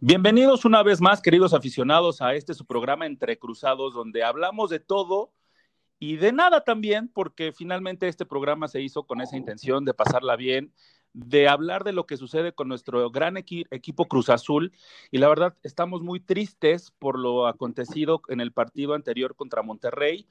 Bienvenidos una vez más, queridos aficionados, a este su programa Entre Cruzados, donde hablamos de todo y de nada también, porque finalmente este programa se hizo con esa intención de pasarla bien, de hablar de lo que sucede con nuestro gran equipo Cruz Azul. Y la verdad, estamos muy tristes por lo acontecido en el partido anterior contra Monterrey,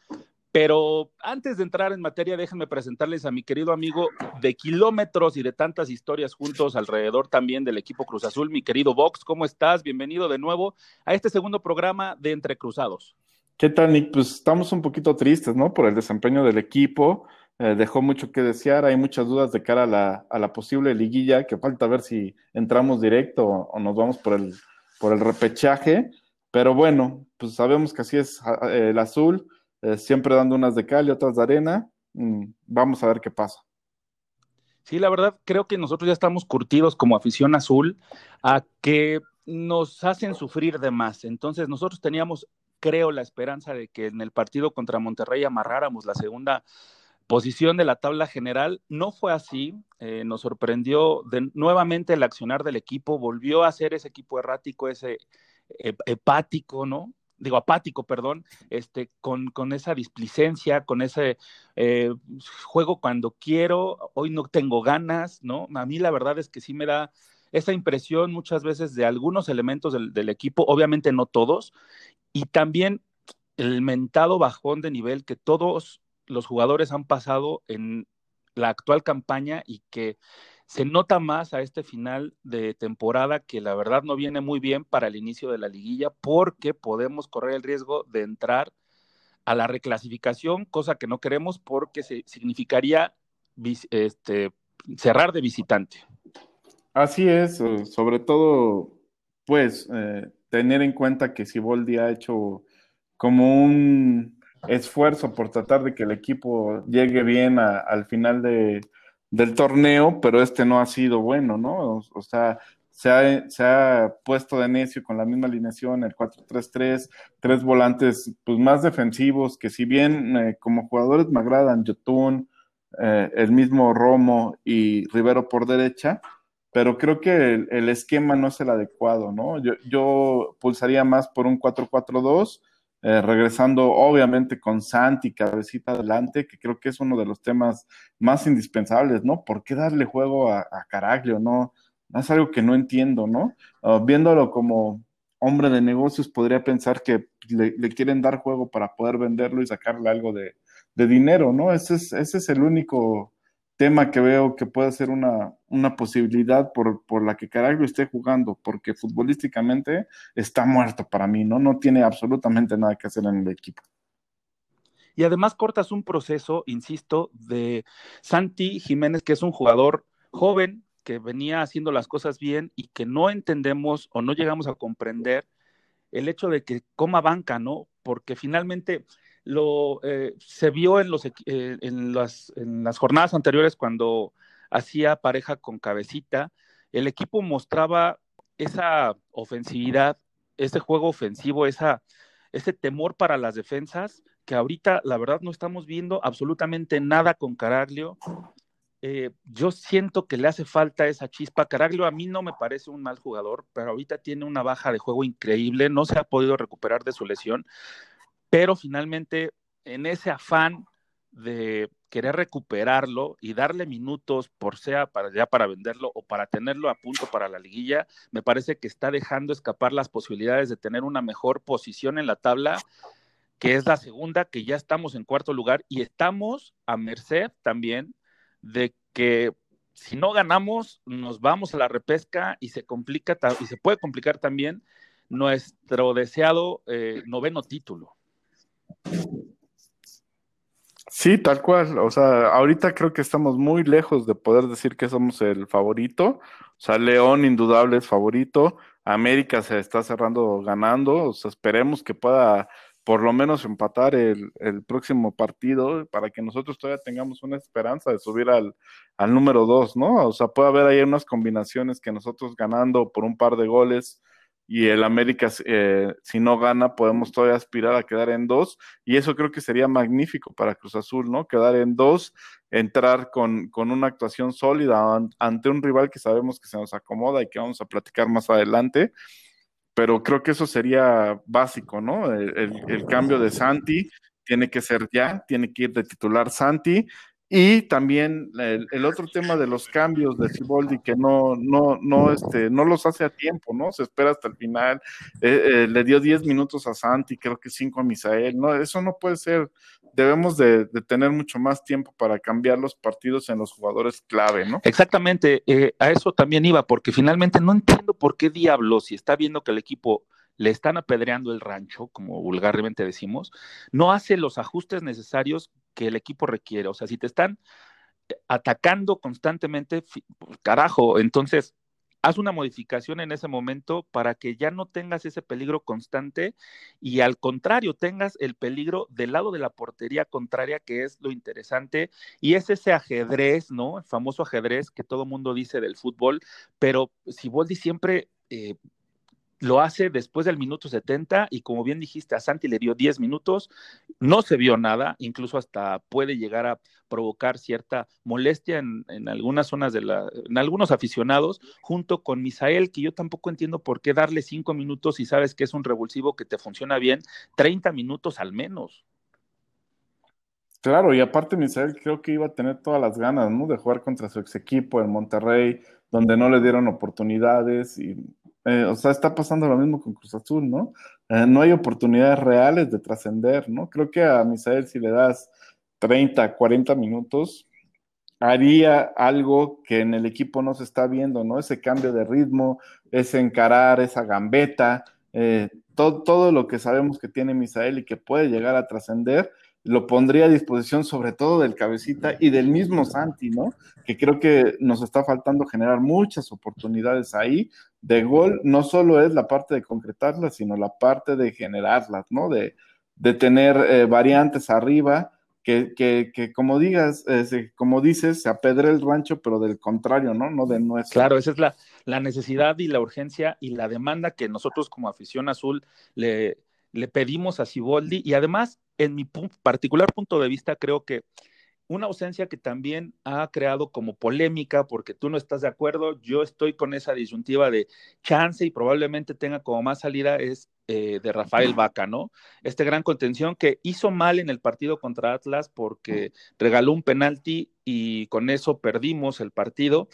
pero antes de entrar en materia, déjenme presentarles a mi querido amigo de kilómetros y de tantas historias juntos alrededor también del equipo Cruz Azul, mi querido Vox. ¿Cómo estás? Bienvenido de nuevo a este segundo programa de Entre Cruzados. ¿Qué tal, Nick? Pues estamos un poquito tristes, ¿no? Por el desempeño del equipo. Eh, dejó mucho que desear. Hay muchas dudas de cara a la, a la, posible liguilla, que falta ver si entramos directo o, nos vamos por el, por el repechaje. Pero bueno, pues sabemos que así es eh, el azul eh, siempre dando unas de cal y otras de arena. Mm, vamos a ver qué pasa. Sí, la verdad, creo que nosotros ya estamos curtidos como afición azul a que nos hacen sufrir de más. Entonces, nosotros teníamos, creo, la esperanza de que en el partido contra Monterrey amarráramos la segunda posición de la tabla general. No fue así. Eh, nos sorprendió de, nuevamente el accionar del equipo. Volvió a ser ese equipo errático, ese hepático, ¿no? Digo, apático, perdón, este, con, con esa displicencia, con ese eh, juego cuando quiero, hoy no tengo ganas, ¿no? A mí la verdad es que sí me da esa impresión muchas veces de algunos elementos del, del equipo, obviamente no todos, y también el mentado bajón de nivel que todos los jugadores han pasado en la actual campaña y que se nota más a este final de temporada que la verdad no viene muy bien para el inicio de la liguilla porque podemos correr el riesgo de entrar a la reclasificación, cosa que no queremos porque se, significaría este, cerrar de visitante. Así es, sobre todo, pues, eh, tener en cuenta que Siboldi ha hecho como un esfuerzo por tratar de que el equipo llegue bien al final de, del torneo, pero este no ha sido bueno, ¿no? O, sea, se ha, se ha, puesto de necio con la misma alineación, el 4-3-3, tres volantes pues, más defensivos, que si bien eh, como jugadores me agradan Yotun, eh, el mismo Romo y Rivero por derecha, pero creo que el, el, esquema no es el adecuado, ¿no? Yo, yo pulsaría más por un 4-4-2 eh, regresando obviamente con Santi, cabecita adelante, que creo que es uno de los temas más indispensables, ¿no? ¿Por qué darle juego a, Caraglio? No, es algo que no entiendo, ¿no? Ah, viéndolo como hombre de negocios, podría pensar que le, quieren dar juego para poder venderlo y sacarle algo de, de dinero, ¿no? Ese es, ese es el único tema que veo que puede ser una, una posibilidad por, por, la que Caraglio esté jugando, porque futbolísticamente está muerto para mí, ¿no? No tiene absolutamente nada que hacer en el equipo. Y además cortas un proceso, insisto, de Santi Jiménez, que es un jugador joven, que venía haciendo las cosas bien y que no entendemos o no llegamos a comprender el hecho de que coma banca, ¿no? Porque finalmente lo eh, se vio en, los, eh, en, las, en las jornadas anteriores cuando hacía pareja con Cabecita, el equipo mostraba esa ofensividad, ese juego ofensivo, esa, ese temor para las defensas, que ahorita la verdad no estamos viendo absolutamente nada con Caraglio. Eh, yo siento que le hace falta esa chispa. Caraglio a mí no me parece un mal jugador, pero ahorita tiene una baja de juego increíble, no se ha podido recuperar de su lesión pero finalmente en ese afán de querer recuperarlo y darle minutos, por sea para ya para venderlo o para tenerlo a punto para la liguilla, me parece que está dejando escapar las posibilidades de tener una mejor posición en la tabla, que es la segunda, que ya estamos en cuarto lugar y estamos a merced también de que si no ganamos, nos vamos a la repesca y se complica y se puede complicar también nuestro deseado eh, noveno título. Sí, tal cual. O sea, ahorita creo que estamos muy lejos de poder decir que somos el favorito. O sea, León indudable es favorito. América se está cerrando ganando, o sea, esperemos que pueda por lo menos empatar el, próximo partido para que nosotros todavía tengamos una esperanza de subir al, al número dos, ¿no? O sea, puede haber ahí unas combinaciones que nosotros ganando por un par de goles y el América, eh, si no gana, podemos todavía aspirar a quedar en dos, y eso creo que sería magnífico para Cruz Azul, ¿no? Quedar en dos, entrar con, con una actuación sólida ante un rival que sabemos que se nos acomoda y que vamos a platicar más adelante, pero creo que eso sería básico, ¿no? El, el cambio de Santi tiene que ser ya, tiene que ir de titular Santi, y también el, otro tema de los cambios de Ciboldi, que no, no, no, este, no los hace a tiempo, ¿no? Se espera hasta el final. Eh, eh, le dio 10 minutos a Santi, creo que 5 a Misael. No, eso no puede ser. Debemos de, tener mucho más tiempo para cambiar los partidos en los jugadores clave, ¿no? Exactamente. Eh, a eso también iba, porque finalmente no entiendo por qué diablos, si está viendo que el equipo le están apedreando el rancho, como vulgarmente decimos, no hace los ajustes necesarios que el equipo requiere. O sea, si te están atacando constantemente, pues, carajo, entonces haz una modificación en ese momento para que ya no tengas ese peligro constante y al contrario, tengas el peligro del lado de la portería contraria, que es lo interesante, y es ese ajedrez, ¿no? El famoso ajedrez que todo mundo dice del fútbol, pero si Boldi siempre eh, lo hace después del minuto 70 y como bien dijiste, a Santi le dio 10 minutos, no se vio nada, incluso hasta puede llegar a provocar cierta molestia en, algunas zonas de la, en algunos aficionados, junto con Misael, que yo tampoco entiendo por qué darle 5 minutos si sabes que es un revulsivo que te funciona bien, 30 minutos al menos. Claro, y aparte Misael creo que iba a tener todas las ganas, ¿no? De jugar contra su ex equipo en Monterrey, donde no le dieron oportunidades y eh, o sea, está pasando lo mismo con Cruz Azul, ¿no? Eh, no hay oportunidades reales de trascender, ¿no? Creo que a Misael si le das 30, 40 minutos, haría algo que en el equipo no se está viendo, ¿no? Ese cambio de ritmo, ese encarar, esa gambeta, eh, todo, todo, lo que sabemos que tiene Misael y que puede llegar a trascender, lo pondría a disposición sobre todo del cabecita y del mismo Santi, ¿no? Que creo que nos está faltando generar muchas oportunidades ahí de gol, no solo es la parte de concretarlas, sino la parte de generarlas, ¿no? De, tener eh, variantes arriba, que, que, como digas, eh, como dices, se apedre el rancho, pero del contrario, ¿no? No de nuestro. Claro, esa es la, la necesidad y la urgencia y la demanda que nosotros como afición azul le, le pedimos a Siboldi y además, en mi particular punto de vista, creo que una ausencia que también ha creado como polémica porque tú no estás de acuerdo, yo estoy con esa disyuntiva de chance y probablemente tenga como más salida es eh, de Rafael Vaca, ¿no? Este gran contención que hizo mal en el partido contra Atlas porque regaló un penalti y con eso perdimos el partido.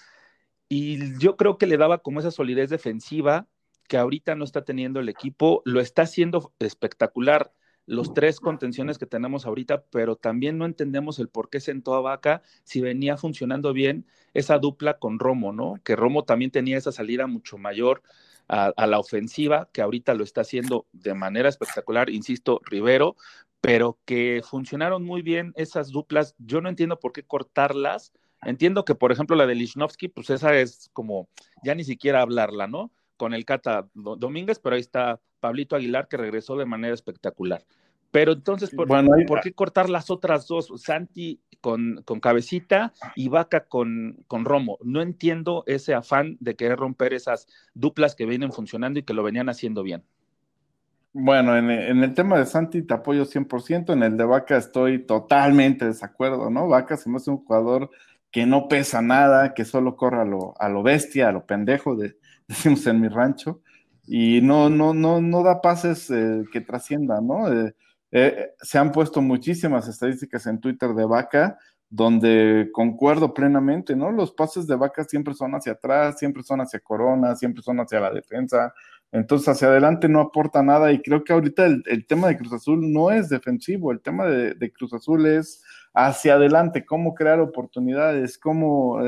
Y yo creo que le daba como esa solidez defensiva que ahorita no está teniendo el equipo, lo está haciendo espectacular los tres contenciones que tenemos ahorita, pero también no entendemos el por qué sentó a Vaca si venía funcionando bien esa dupla con Romo, ¿no? Que Romo también tenía esa salida mucho mayor a, la ofensiva, que ahorita lo está haciendo de manera espectacular, insisto, Rivero, pero que funcionaron muy bien esas duplas. Yo no entiendo por qué cortarlas. Entiendo que, por ejemplo, la de Lichnowsky, pues esa es como ya ni siquiera hablarla, ¿no? Con el Cata Domínguez, pero ahí está Pablito Aguilar que regresó de manera espectacular. Pero entonces, ¿por, ¿por qué cortar las otras dos? Santi con, con Cabecita y Vaca con, con, Romo. No entiendo ese afán de querer romper esas duplas que vienen funcionando y que lo venían haciendo bien. Bueno, en, el tema de Santi te apoyo 100%, en el de Vaca estoy totalmente desacuerdo, ¿no? Vaca se me hace un jugador que no pesa nada, que solo corre a lo, a lo bestia, a lo pendejo de, decimos en mi rancho, y no, no, no, no da pases eh, que trasciendan, ¿no? Eh, eh, se han puesto muchísimas estadísticas en Twitter de Vaca, donde concuerdo plenamente, ¿no? Los pases de Vaca siempre son hacia atrás, siempre son hacia Corona, siempre son hacia la defensa, entonces hacia adelante no aporta nada y creo que ahorita el, tema de Cruz Azul no es defensivo, el tema de, Cruz Azul es hacia adelante, cómo crear oportunidades, cómo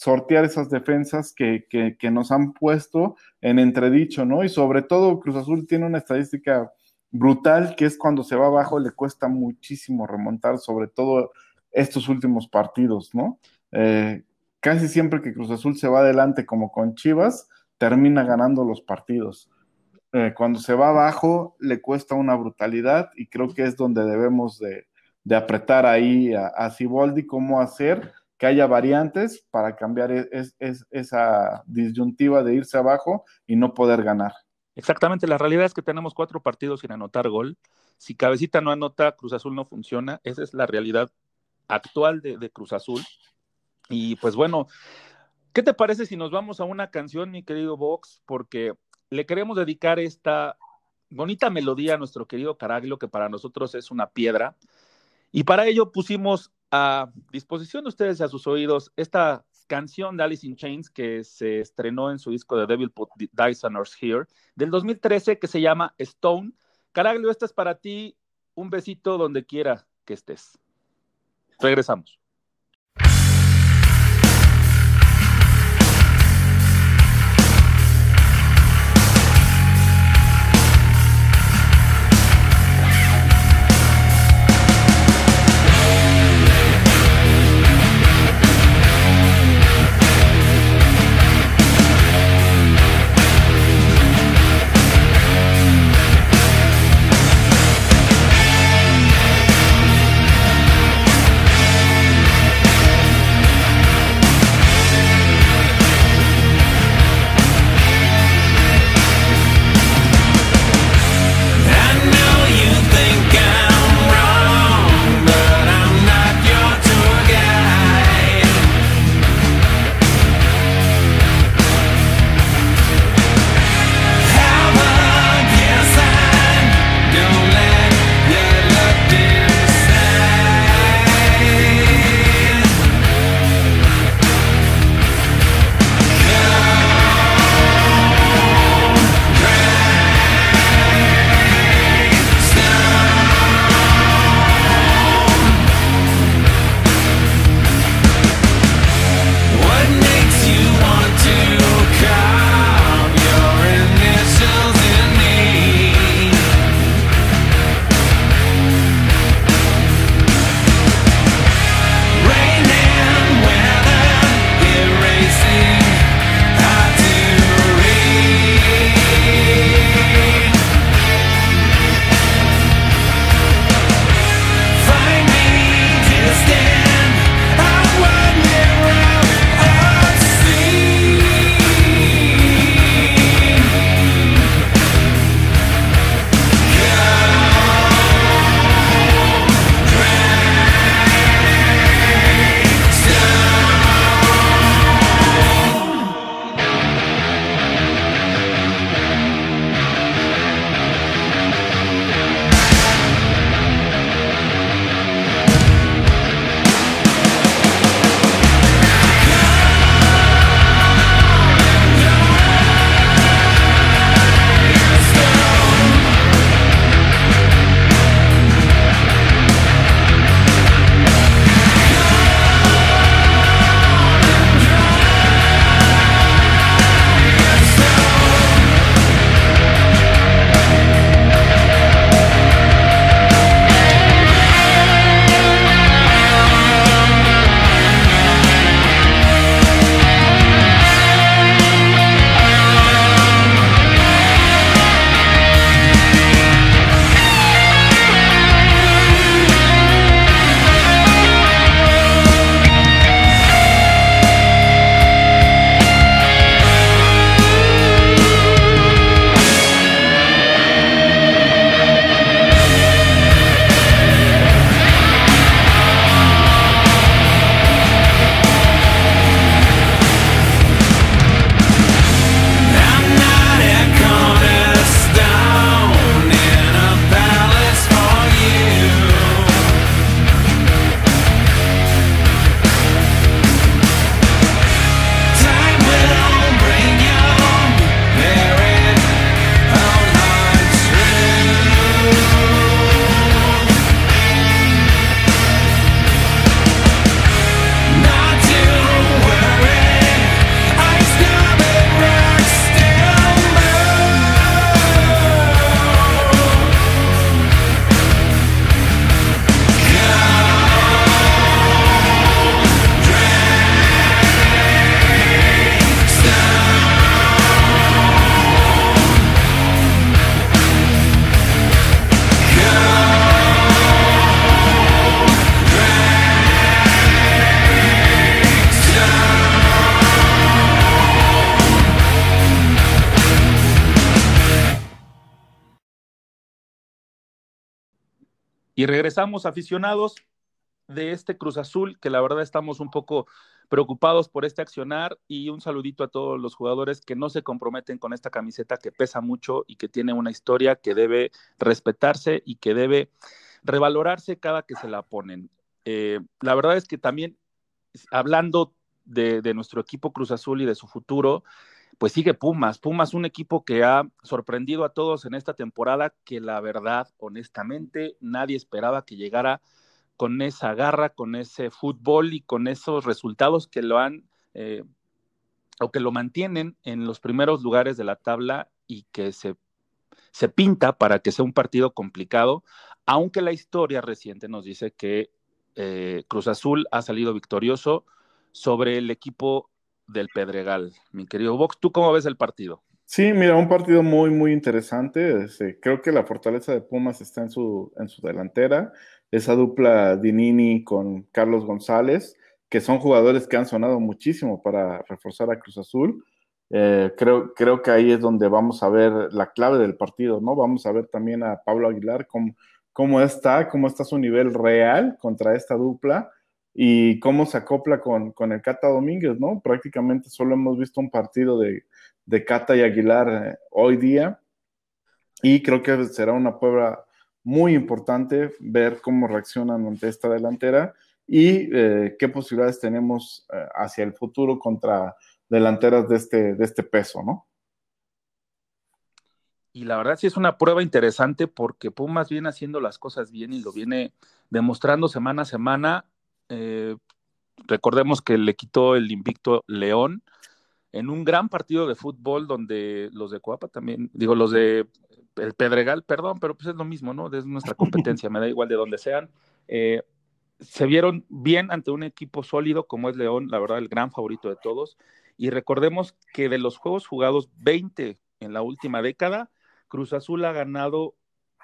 sortear esas defensas que, nos han puesto en entredicho, ¿no? Y sobre todo Cruz Azul tiene una estadística brutal que es cuando se va abajo le cuesta muchísimo remontar, sobre todo estos últimos partidos, ¿no? Eh, casi siempre que Cruz Azul se va adelante como con Chivas, termina ganando los partidos. Eh, cuando se va abajo le cuesta una brutalidad y creo que es donde debemos de, apretar ahí a, a cómo hacer que haya variantes para cambiar e, esa disyuntiva de irse abajo y no poder ganar. Exactamente, la realidad es que tenemos cuatro partidos sin anotar gol. Si Cabecita no anota, Cruz Azul no funciona. Esa es la realidad actual de, de Cruz Azul. Y pues bueno, ¿qué te parece si nos vamos a una canción, mi querido Vox? Porque le queremos dedicar esta bonita melodía a nuestro querido Caraglio, que para nosotros es una piedra. Y para ello pusimos a disposición de ustedes y a sus oídos esta canción de Alice in Chains que se estrenó en su disco de Devil Put Dice on Us Here del 2013 que se llama Stone. Caraglio, esta es para ti. Un besito donde quiera que estés. Regresamos. Y regresamos aficionados de este Cruz Azul, que la verdad estamos un poco preocupados por este accionar y un saludito a todos los jugadores que no se comprometen con esta camiseta que pesa mucho y que tiene una historia que debe respetarse y que debe revalorarse cada que se la ponen. Eh, la verdad es que también hablando de, de nuestro equipo Cruz Azul y de su futuro, pues sigue Pumas. Pumas, un equipo que ha sorprendido a todos en esta temporada, que la verdad, honestamente, nadie esperaba que llegara con esa garra, con ese fútbol y con esos resultados que lo han eh, o que lo mantienen en los primeros lugares de la tabla y que se, se pinta para que sea un partido complicado, aunque la historia reciente nos dice que eh, Cruz Azul ha salido victorioso sobre el equipo del Pedregal. Mi querido Vox, ¿tú cómo ves el partido? Sí, mira, un partido muy, muy interesante. Este, creo que la fortaleza de Pumas está en su, en su delantera. Esa dupla Dinini con Carlos González, que son jugadores que han sonado muchísimo para reforzar a Cruz Azul. Eh, creo, creo que ahí es donde vamos a ver la clave del partido, ¿no? Vamos a ver también a Pablo Aguilar cómo, cómo está, cómo está su nivel real contra esta dupla y cómo se acopla con, el Cata Domínguez, ¿no? Prácticamente solo hemos visto un partido de, Cata y Aguilar eh, hoy día y creo que será una prueba muy importante ver cómo reaccionan ante esta delantera y eh, qué posibilidades tenemos eh, hacia el futuro contra delanteras de este, de este peso, ¿no? Y la verdad sí es una prueba interesante porque Pumas viene haciendo las cosas bien y lo viene demostrando semana a semana eh, recordemos que le quitó el invicto León en un gran partido de fútbol donde los de Coapa también, digo, los de el Pedregal, perdón, pero pues es lo mismo, ¿no? Es nuestra competencia, me da igual de donde sean. Eh, se vieron bien ante un equipo sólido como es León, la verdad, el gran favorito de todos. Y recordemos que de los juegos jugados 20 en la última década, Cruz Azul ha ganado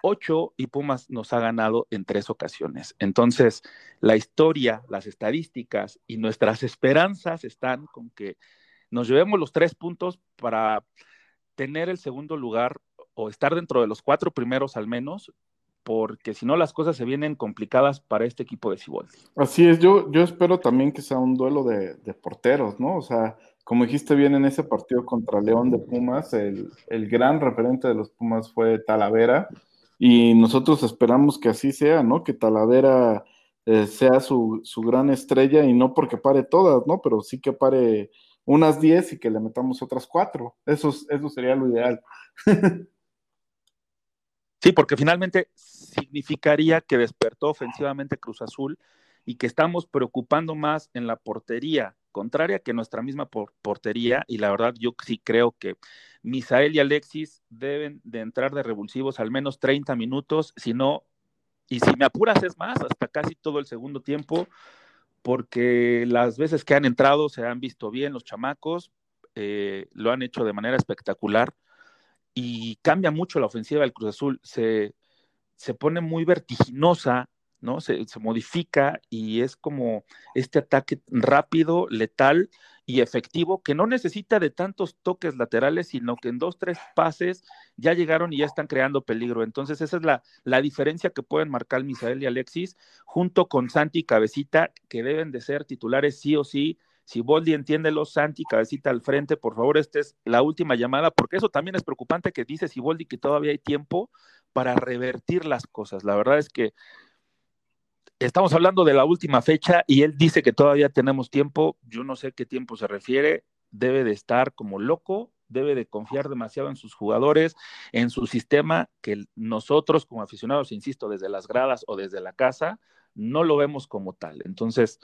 ocho y Pumas nos ha ganado en tres ocasiones. Entonces, la historia, las estadísticas y nuestras esperanzas están con que nos llevemos los tres puntos para tener el segundo lugar o estar dentro de los cuatro primeros al menos, porque si no las cosas se vienen complicadas para este equipo de Ciboldi. Así es, yo, yo espero también que sea un duelo de, de, porteros, ¿no? O sea, como dijiste bien en ese partido contra León de Pumas, el, el gran referente de los Pumas fue Talavera, y nosotros esperamos que así sea, ¿no? Que Talavera eh, sea su, gran estrella y no porque pare todas, ¿no? Pero sí que pare unas 10 y que le metamos otras 4. Eso, eso sería lo ideal. sí, porque finalmente significaría que despertó ofensivamente Cruz Azul y que estamos preocupando más en la portería contraria que nuestra misma portería y la verdad yo sí creo que Misael y Alexis deben de entrar de revulsivos al menos 30 minutos, si no, y si me apuras es más, hasta casi todo el segundo tiempo, porque las veces que han entrado se han visto bien los chamacos, eh, lo han hecho de manera espectacular y cambia mucho la ofensiva del Cruz Azul, se, se pone muy vertiginosa, ¿no? Se, modifica y es como este ataque rápido, letal y efectivo que no necesita de tantos toques laterales, sino que en dos, tres pases ya llegaron y ya están creando peligro. Entonces, esa es la, la diferencia que pueden marcar Misael y Alexis, junto con Santi y Cabecita, que deben de ser titulares sí o sí. Si Boldi entiéndelo, Santi, cabecita al frente, por favor, esta es la última llamada, porque eso también es preocupante que dice Siboldi que todavía hay tiempo para revertir las cosas. La verdad es que estamos hablando de la última fecha y él dice que todavía tenemos tiempo. Yo no sé qué tiempo se refiere. Debe de estar como loco, debe de confiar demasiado en sus jugadores, en su sistema, que nosotros como aficionados, insisto, desde las gradas o desde la casa, no lo vemos como tal. Entonces,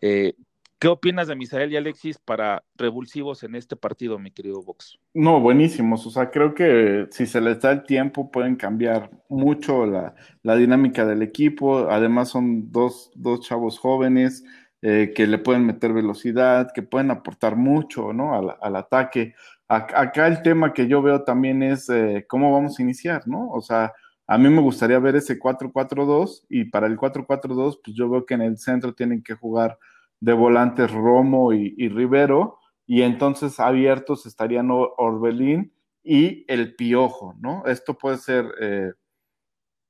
eh, ¿Qué opinas de Misael y Alexis para revulsivos en este partido, mi querido Vox? No, buenísimos. O sea, creo que si se les da el tiempo pueden cambiar mucho la, dinámica del equipo. Además son dos, chavos jóvenes eh, que le pueden meter velocidad, que pueden aportar mucho ¿no? al, ataque. Acá el tema que yo veo también es eh, cómo vamos a iniciar, ¿no? O sea, a mí me gustaría ver ese 4-4-2 y para el 4-4-2, pues yo veo que en el centro tienen que jugar de volantes Romo y, Rivero, y entonces abiertos estarían Orbelín y el Piojo, ¿no? Esto puede ser, eh,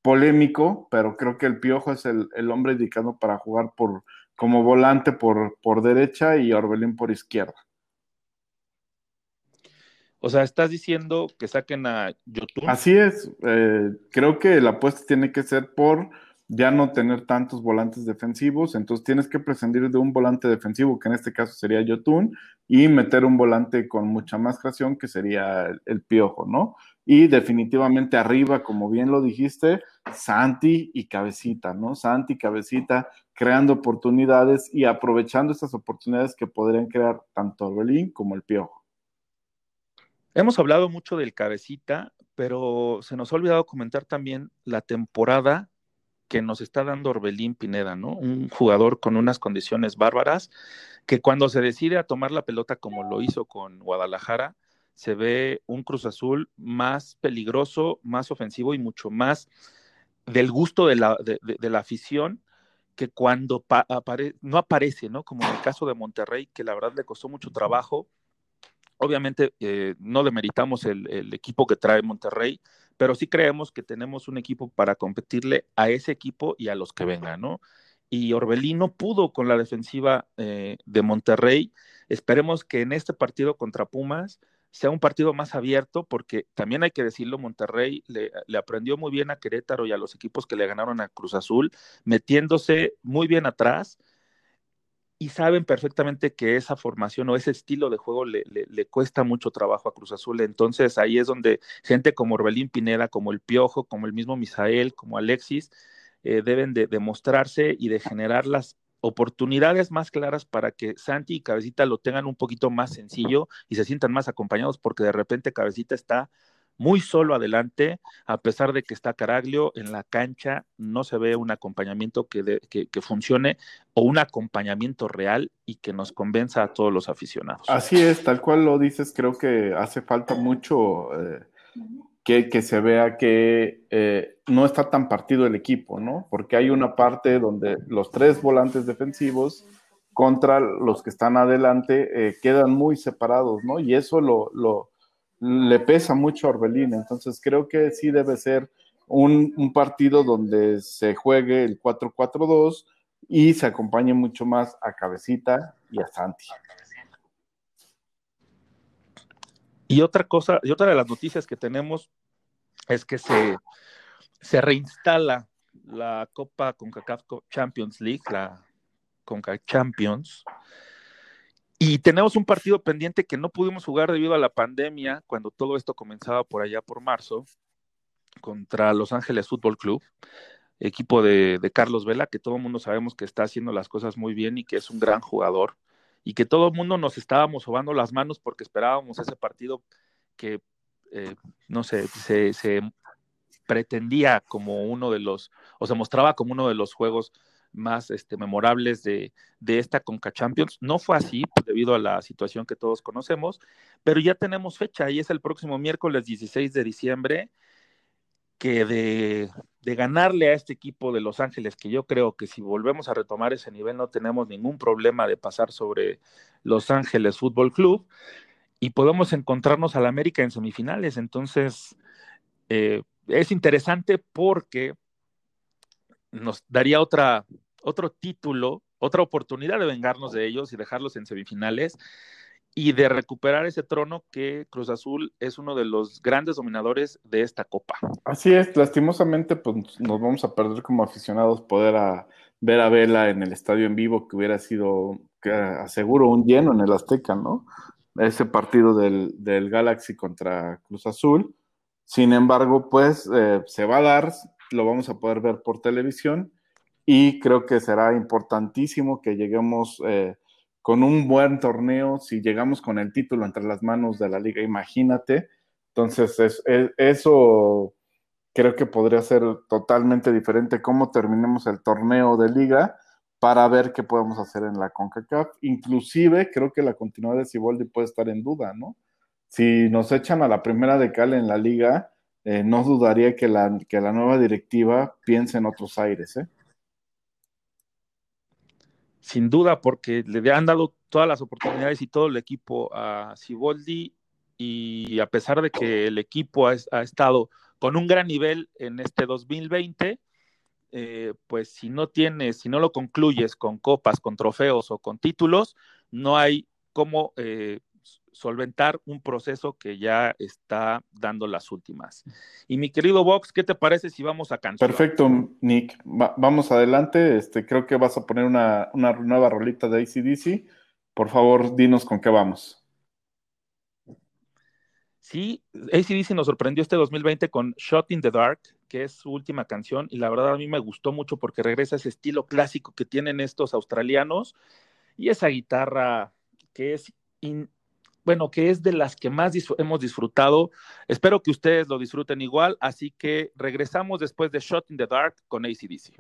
polémico, pero creo que el Piojo es el, hombre indicado para jugar por, como volante por, por derecha y Orbelín por izquierda. O sea, estás diciendo que saquen a YouTube. Así es, eh, creo que la apuesta tiene que ser por ya no tener tantos volantes defensivos, entonces tienes que prescindir de un volante defensivo, que en este caso sería Yotun, y meter un volante con mucha más creación, que sería el, Piojo, ¿no? Y definitivamente arriba, como bien lo dijiste, Santi y Cabecita, ¿no? Santi y Cabecita creando oportunidades y aprovechando estas oportunidades que podrían crear tanto Orbelín como el Piojo. Hemos hablado mucho del Cabecita, pero se nos ha olvidado comentar también la temporada que nos está dando Orbelín Pineda, ¿no? Un jugador con unas condiciones bárbaras, que cuando se decide a tomar la pelota como lo hizo con Guadalajara, se ve un Cruz Azul más peligroso, más ofensivo y mucho más del gusto de la, de, la afición que cuando no aparece, ¿no? Como en el caso de Monterrey, que la verdad le costó mucho trabajo. Obviamente eh, no demeritamos el, el equipo que trae Monterrey, pero sí creemos que tenemos un equipo para competirle a ese equipo y a los que vengan, ¿no? Y Orbelino pudo con la defensiva eh, de Monterrey. Esperemos que en este partido contra Pumas sea un partido más abierto, porque también hay que decirlo, Monterrey le, le, aprendió muy bien a Querétaro y a los equipos que le ganaron a Cruz Azul, metiéndose muy bien atrás y saben perfectamente que esa formación o ese estilo de juego le, cuesta mucho trabajo a Cruz Azul. Entonces ahí es donde gente como Orbelín Pineda, como el Piojo, como el mismo Misael, como Alexis, eh, deben de demostrarse y de generar las oportunidades más claras para que Santi y Cabecita lo tengan un poquito más sencillo y se sientan más acompañados, porque de repente Cabecita está muy solo adelante, a pesar de que está Caraglio en la cancha, no se ve un acompañamiento que, que, funcione o un acompañamiento real y que nos convenza a todos los aficionados. Así es, tal cual lo dices, creo que hace falta mucho eh, que, que, se vea que eh, no está tan partido el equipo, ¿no? Porque hay una parte donde los tres volantes defensivos contra los que están adelante eh, quedan muy separados, ¿no? Y eso lo, lo le pesa mucho a Orbelín, entonces creo que sí debe ser un, partido donde se juegue el 4-4-2 y se acompañe mucho más a Cabecita y a Santi. Y otra cosa, y otra de las noticias que tenemos es que se, se reinstala la Copa CONCACAF Champions League, la CONCACAF Champions, y tenemos un partido pendiente que no pudimos jugar debido a la pandemia, cuando todo esto comenzaba por allá por marzo, contra Los Ángeles Fútbol Club, equipo de, Carlos Vela, que todo el mundo sabemos que está haciendo las cosas muy bien y que es un gran jugador, y que todo el mundo nos estábamos sobando las manos porque esperábamos ese partido que, eh, no sé, se, se pretendía como uno de los, o se mostraba como uno de los juegos más este, memorables de, esta Conca Champions. No fue así debido a la situación que todos conocemos, pero ya tenemos fecha y es el próximo miércoles 16 de diciembre que de, de, ganarle a este equipo de Los Ángeles, que yo creo que si volvemos a retomar ese nivel no tenemos ningún problema de pasar sobre Los Ángeles Fútbol Club y podemos encontrarnos al América en semifinales. Entonces, eh, es interesante porque nos daría otra, otro título, otra oportunidad de vengarnos de ellos y dejarlos en semifinales y de recuperar ese trono que Cruz Azul es uno de los grandes dominadores de esta copa. Así es, lastimosamente pues nos vamos a perder como aficionados poder a, ver a Vela en el estadio en vivo que hubiera sido, que aseguro, un lleno en el Azteca, ¿no? Ese partido del, Galaxy contra Cruz Azul. Sin embargo, pues eh, se va a dar, lo vamos a poder ver por televisión y creo que será importantísimo que lleguemos eh, con un buen torneo, si llegamos con el título entre las manos de la liga, imagínate. Entonces, eso creo que podría ser totalmente diferente cómo terminemos el torneo de liga para ver qué podemos hacer en la CONCACAF. Inclusive creo que la continuidad de Ciboldi puede estar en duda, ¿no? Si nos echan a la primera de cal en la liga, eh, no dudaría que la, que la nueva directiva piense en otros aires, ¿eh? Sin duda, porque le han dado todas las oportunidades y todo el equipo a Siboldi y a pesar de que el equipo ha, estado con un gran nivel en este 2020, eh, pues si no tienes, si no lo concluyes con copas, con trofeos o con títulos, no hay cómo eh, solventar un proceso que ya está dando las últimas. Y mi querido Vox, ¿qué te parece si vamos a canción? Perfecto, Nick. vamos adelante. Este, creo que vas a poner una, una nueva rolita de ACDC. Por favor, dinos con qué vamos. Sí, ACDC nos sorprendió este 2020 con Shot in the Dark, que es su última canción, y la verdad a mí me gustó mucho porque regresa ese estilo clásico que tienen estos australianos y esa guitarra que es, bueno, que es de las que más hemos disfrutado. Espero que ustedes lo disfruten igual, así que regresamos después de Shot in the Dark con ACDC.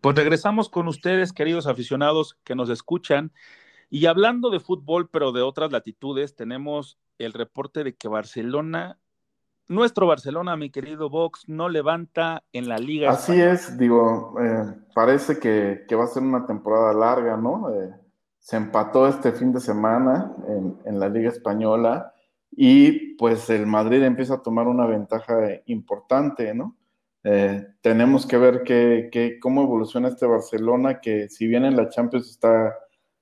Pues regresamos con ustedes, queridos aficionados que nos escuchan. Y hablando de fútbol, pero de otras latitudes, tenemos el reporte de que Barcelona, nuestro Barcelona, mi querido Vox, no levanta en la liga. Así es, digo, eh, parece que, va a ser una temporada larga, ¿no? Eh, se empató este fin de semana en, en, la liga española y pues el Madrid empieza a tomar una ventaja importante, ¿no? Eh, tenemos que ver que, cómo evoluciona este Barcelona, que si bien en la Champions está,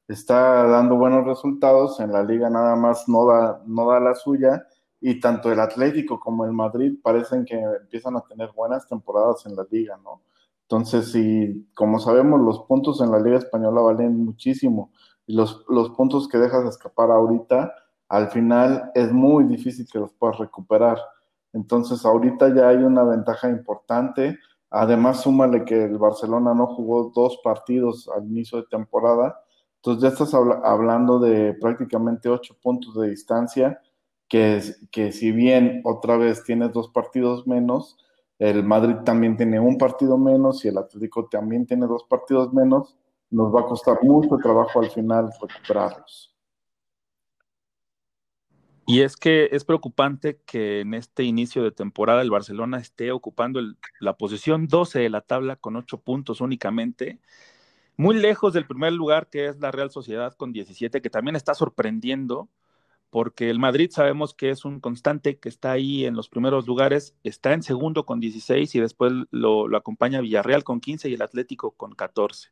está dando buenos resultados, en la liga nada más no da, no da la suya, y tanto el Atlético como el Madrid parecen que empiezan a tener buenas temporadas en la liga, ¿no? Entonces, si, como sabemos, los puntos en la liga española valen muchísimo, y los, los puntos que dejas escapar ahorita, al final es muy difícil que los puedas recuperar. Entonces, ahorita ya hay una ventaja importante. Además, súmale que el Barcelona no jugó dos partidos al inicio de temporada. Entonces ya estás hablando de prácticamente ocho puntos de distancia, que, que si bien otra vez tienes dos partidos menos, el Madrid también tiene un partido menos y el Atlético también tiene dos partidos menos, nos va a costar mucho trabajo al final recuperarlos. Y es que es preocupante que en este inicio de temporada el Barcelona esté ocupando la posición 12 de la tabla con 8 puntos únicamente, muy lejos del primer lugar que es la Real Sociedad con 17, que también está sorprendiendo, porque el Madrid sabemos que es un constante que está ahí en los primeros lugares, está en segundo con 16 y después lo, lo acompaña Villarreal con 15 y el Atlético con 14.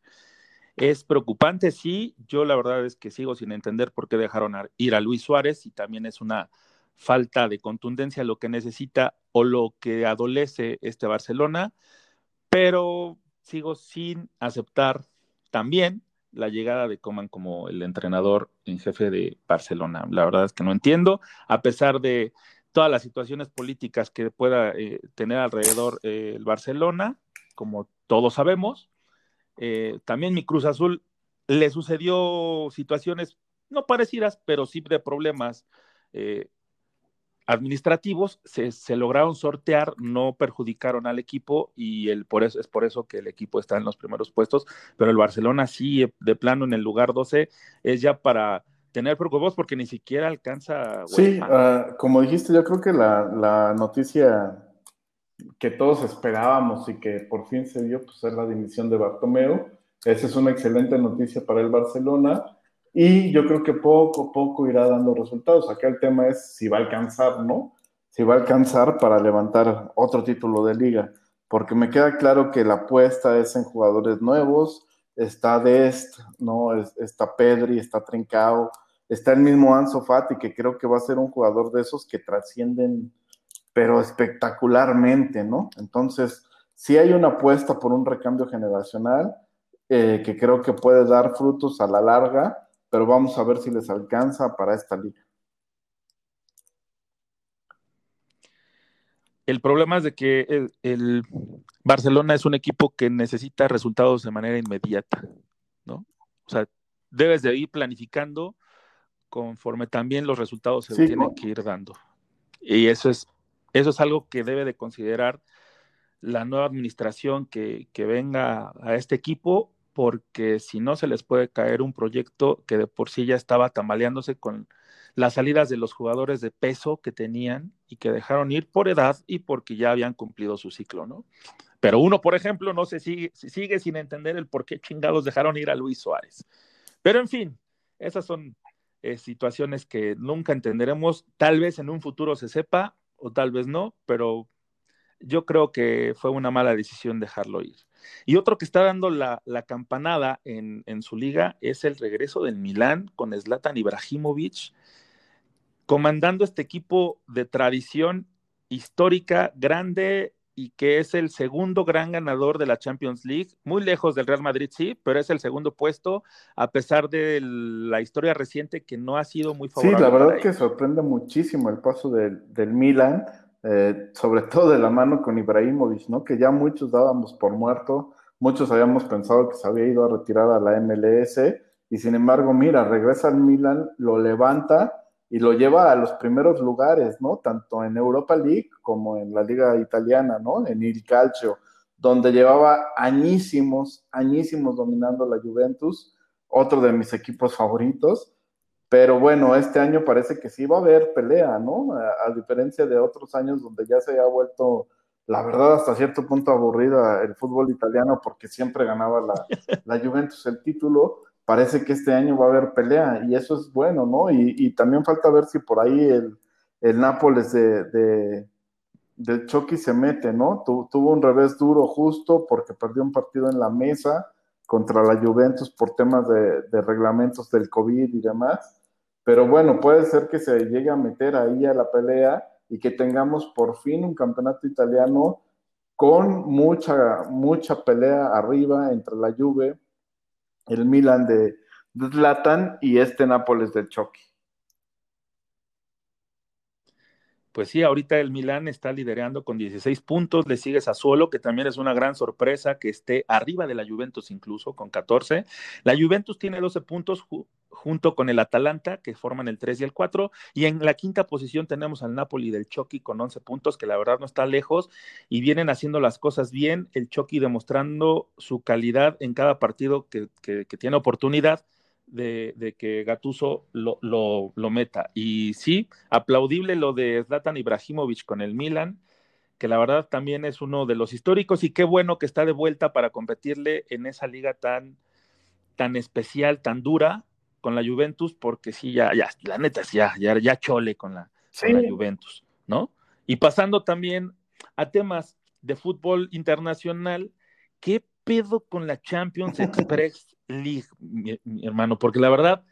Es preocupante, sí. Yo la verdad es que sigo sin entender por qué dejaron ir a Luis Suárez y también es una falta de contundencia lo que necesita o lo que adolece este Barcelona, pero sigo sin aceptar también la llegada de Coman como el entrenador en jefe de Barcelona. La verdad es que no entiendo, a pesar de todas las situaciones políticas que pueda eh, tener alrededor eh, el Barcelona, como todos sabemos, eh, también mi Cruz Azul le sucedió situaciones no parecidas, pero sí de problemas eh, administrativos. Se, lograron sortear, no perjudicaron al equipo y el, por eso, es por eso que el equipo está en los primeros puestos, pero el Barcelona sí, de plano en el lugar 12, es ya para tener preocupados porque ni siquiera alcanza. Sí, ah, como dijiste, yo creo que la, la noticia que todos esperábamos y que por fin se dio, pues es la dimisión de Bartomeu. Esa es una excelente noticia para el Barcelona y yo creo que poco a poco irá dando resultados. Acá el tema es si va a alcanzar, ¿no? Si va a alcanzar para levantar otro título de liga, porque me queda claro que la apuesta es en jugadores nuevos, está Dest, ¿no? Está Pedri, está Trincao, está el mismo Anso Fati, que creo que va a ser un jugador de esos que trascienden pero espectacularmente, ¿no? Entonces, sí hay una apuesta por un recambio generacional eh, que creo que puede dar frutos a la larga, pero vamos a ver si les alcanza para esta liga. El problema es de que el, el, Barcelona es un equipo que necesita resultados de manera inmediata, ¿no? O sea, debes de ir planificando conforme también los resultados se tienen que ir dando. Y eso es eso es algo que debe de considerar la nueva administración que, venga a este equipo, porque si no se les puede caer un proyecto que de por sí ya estaba tambaleándose con las salidas de los jugadores de peso que tenían y que dejaron ir por edad y porque ya habían cumplido su ciclo, ¿no? Pero uno, por ejemplo, no se sigue, sigue sin entender el por qué chingados dejaron ir a Luis Suárez. Pero en fin, esas son eh, situaciones que nunca entenderemos. Tal vez en un futuro se sepa, o tal vez no, pero yo creo que fue una mala decisión dejarlo ir. Y otro que está dando la, campanada en, su liga es el regreso del Milán con Zlatan Ibrahimovic, comandando este equipo de tradición histórica, grande y que es el segundo gran ganador de la Champions League, muy lejos del Real Madrid, sí, pero es el segundo puesto, a pesar de la historia reciente que no ha sido muy favorable. Sí, la verdad que sorprende muchísimo el paso del, del Milan, eh, sobre todo de la mano con Ibrahimovic, ¿no? Que ya muchos dábamos por muerto, muchos habíamos pensado que se había ido a retirar a la MLS, y sin embargo, mira, regresa al Milan, lo levanta y lo lleva a los primeros lugares, ¿no? Tanto en Europa League como en la liga italiana, ¿no? En Il Calcio, donde llevaba añísimos, añísimos dominando la Juventus, otro de mis equipos favoritos. Pero bueno, este año parece que sí va a haber pelea, ¿no? A, diferencia de otros años donde ya se ha vuelto, la verdad, hasta cierto punto aburrida el fútbol italiano porque siempre ganaba la, la Juventus el título parece que este año va a haber pelea y eso es bueno, ¿no? Y, también falta ver si por ahí el, Nápoles de, de, del Chucky se mete, ¿no? tuvo un revés duro justo porque perdió un partido en la mesa contra la Juventus por temas de, de reglamentos del COVID y demás. Pero bueno, puede ser que se llegue a meter ahí a la pelea y que tengamos por fin un campeonato italiano con mucha, mucha pelea arriba entre la Juve el Milan de Zlatan y este Nápoles del Chucky. Pues sí, ahorita el Milán está liderando con 16 puntos, le sigue Sassuolo, que también es una gran sorpresa que esté arriba de la Juventus incluso, con 14. La Juventus tiene 12 puntos junto con el Atalanta, que forman el 3 y el 4, y en la quinta posición tenemos al Napoli del Chucky con 11 puntos, que la verdad no está lejos, y vienen haciendo las cosas bien, el Chucky demostrando su calidad en cada partido que, que tiene oportunidad de, que Gatuso lo, lo, meta. Y sí, aplaudible lo de Zlatan Ibrahimovic con el Milan, que la verdad también es uno de los históricos y qué bueno que está de vuelta para competirle en esa liga tan, tan especial, tan dura con la Juventus, porque sí, ya, ya, la neta, ya, ya, ya chole con la, con la Juventus, ¿no? Y pasando también a temas de fútbol internacional, ¿qué pedo con la Champions Express League, mi, hermano? Porque la verdad,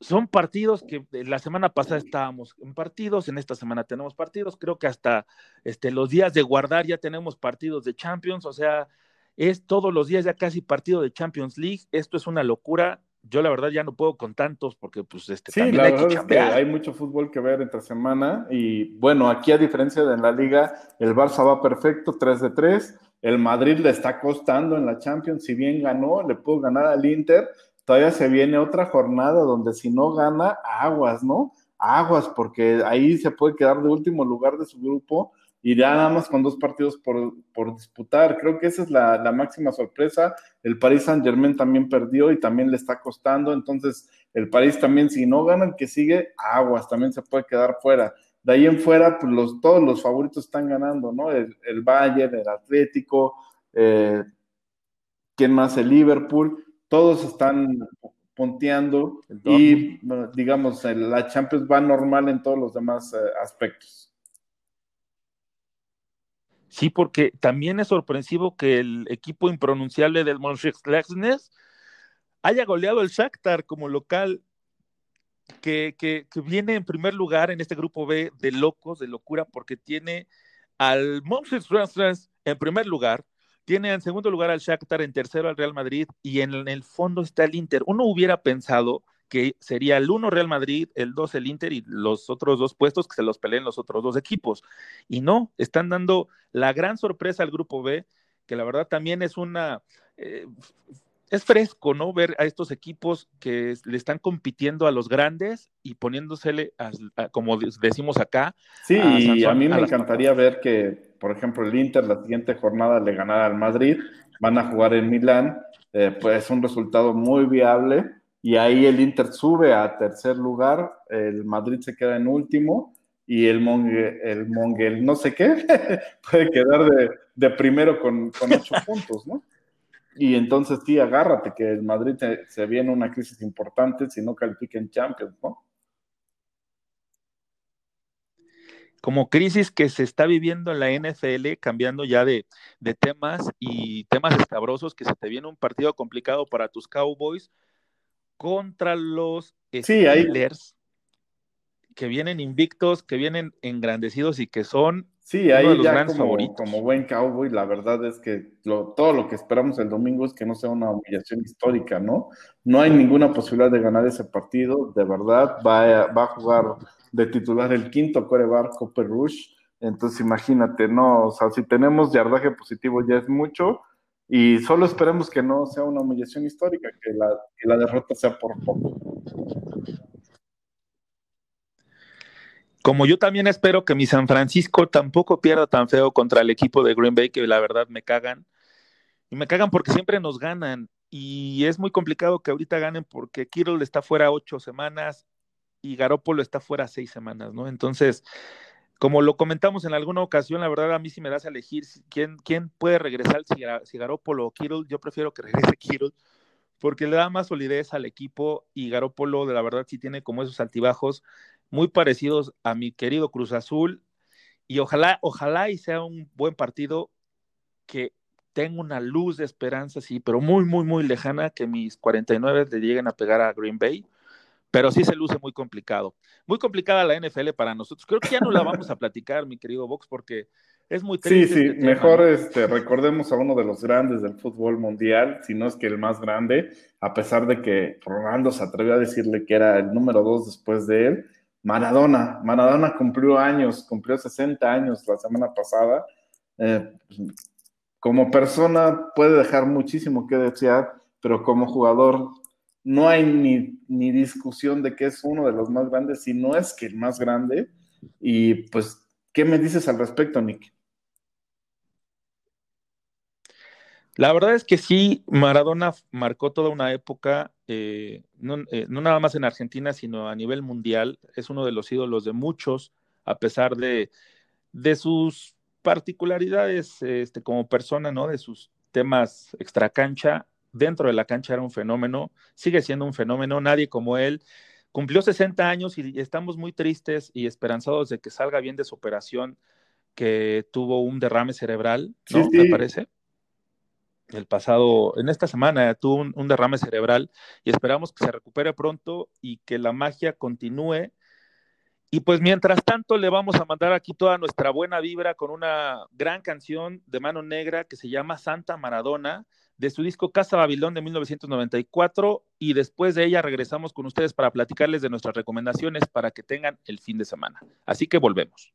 son partidos que la semana pasada estábamos en partidos, en esta semana tenemos partidos, creo que hasta este, los días de guardar ya tenemos partidos de Champions, o sea, es todos los días ya casi partido de Champions League, esto es una locura. Yo la verdad ya no puedo con tantos porque pues este sí, la hay verdad es que hay mucho fútbol que ver entre semana y bueno, aquí a diferencia de en la liga, el Barça va perfecto, 3 de 3, el Madrid le está costando en la Champions, si bien ganó, le pudo ganar al Inter, todavía se viene otra jornada donde si no gana, aguas, ¿no? Aguas, porque ahí se puede quedar de último lugar de su grupo y ya nada más con dos partidos por, disputar. Creo que esa es la, la, máxima sorpresa. El Paris Saint Germain también perdió y también le está costando. Entonces, el París también, si no gana el que sigue, aguas, también se puede quedar fuera. De ahí en fuera, pues los, todos los favoritos están ganando, ¿no? El, el Bayern, el Atlético, eh, ¿quién más? El Liverpool, todos están ponteando y, digamos, la Champions va normal en todos los demás eh, aspectos. Sí, porque también es sorpresivo que el equipo impronunciable del Mönchengladbach haya goleado el Shakhtar como local que, viene en primer lugar en este grupo B de locos, de locura, porque tiene al Monster en primer lugar, tiene en segundo lugar al Shakhtar, en tercero al Real Madrid y en, el fondo está el Inter. Uno hubiera pensado que sería el uno Real Madrid, el dos el Inter y los otros dos puestos que se los peleen los otros dos equipos. Y no, están dando la gran sorpresa al grupo B, que la verdad también es una... Eh, es fresco, ¿no? Ver a estos equipos que le están compitiendo a los grandes y poniéndosele, como decimos acá. Sí, y a mí me encantaría ver que, por ejemplo, el Inter la siguiente jornada le ganara al Madrid, van a jugar en Milán, eh, pues es un resultado muy viable y ahí el Inter sube a tercer lugar, el Madrid se queda en último y el Monge, el Monge, no sé qué, puede quedar de, primero con, con ocho puntos, ¿no? Y entonces sí, agárrate que el Madrid se, viene una crisis importante si no califica en Champions, ¿no? Como crisis que se está viviendo en la NFL, cambiando ya de, temas y temas escabrosos, que se te viene un partido complicado para tus Cowboys contra los Steelers, que vienen invictos, que vienen engrandecidos y que son Sí, ahí ya como, como, buen cowboy, la verdad es que todo lo que esperamos el domingo es que no sea una humillación histórica, ¿no? No hay ninguna posibilidad de ganar ese partido, de verdad, va a, va a jugar de titular el quinto corebar Copper Rush, entonces imagínate, ¿no? O sea, si tenemos yardaje positivo ya es mucho, y solo esperemos que no sea una humillación histórica, que la, que la derrota sea por poco. Como yo también espero que mi San Francisco tampoco pierda tan feo contra el equipo de Green Bay, que la verdad me cagan. Y me cagan porque siempre nos ganan. Y es muy complicado que ahorita ganen porque Kittle está fuera ocho semanas y Garópolo está fuera seis semanas, ¿no? Entonces, como lo comentamos en alguna ocasión, la verdad a mí si me das a elegir quién, quién puede regresar, si, Garópolo o Kittle, yo prefiero que regrese Kittle porque le da más solidez al equipo y Garópolo, de la verdad, sí tiene como esos altibajos muy parecidos a mi querido Cruz Azul. Y ojalá, ojalá y sea un buen partido que tenga una luz de esperanza, sí, pero muy, muy, muy lejana, que mis 49 le lleguen a pegar a Green Bay. Pero sí se luce muy complicado. Muy complicada la NFL para nosotros. Creo que ya no la vamos a platicar, mi querido Vox, porque es muy triste. Sí, sí, este mejor este, recordemos a uno de los grandes del fútbol mundial, si no es que el más grande, a pesar de que Ronaldo se atrevió a decirle que era el número dos después de él Maradona, Maradona cumplió años, cumplió 60 años la semana pasada. Eh, como persona puede dejar muchísimo que desear, pero como jugador no hay ni, ni, discusión de que es uno de los más grandes, si no es que el más grande. Y pues, ¿qué me dices al respecto, Nick? La verdad es que sí, Maradona marcó toda una época, eh, eh, no, nada más en Argentina, sino a nivel mundial. Es uno de los ídolos de muchos, a pesar de, de sus particularidades este, como persona, ¿no? De sus temas extracancha. Dentro de la cancha era un fenómeno, sigue siendo un fenómeno, nadie como él. Cumplió 60 años y estamos muy tristes y esperanzados de que salga bien de su operación, que tuvo un derrame cerebral, ¿no? Me parece el pasado, en esta semana tuvo un, derrame cerebral y esperamos que se recupere pronto y que la magia continúe. Y pues mientras tanto le vamos a mandar aquí toda nuestra buena vibra con una gran canción de mano negra que se llama Santa Maradona de su disco Casa Babilón de 1994 y después de ella regresamos con ustedes para platicarles de nuestras recomendaciones para que tengan el fin de semana. Así que volvemos.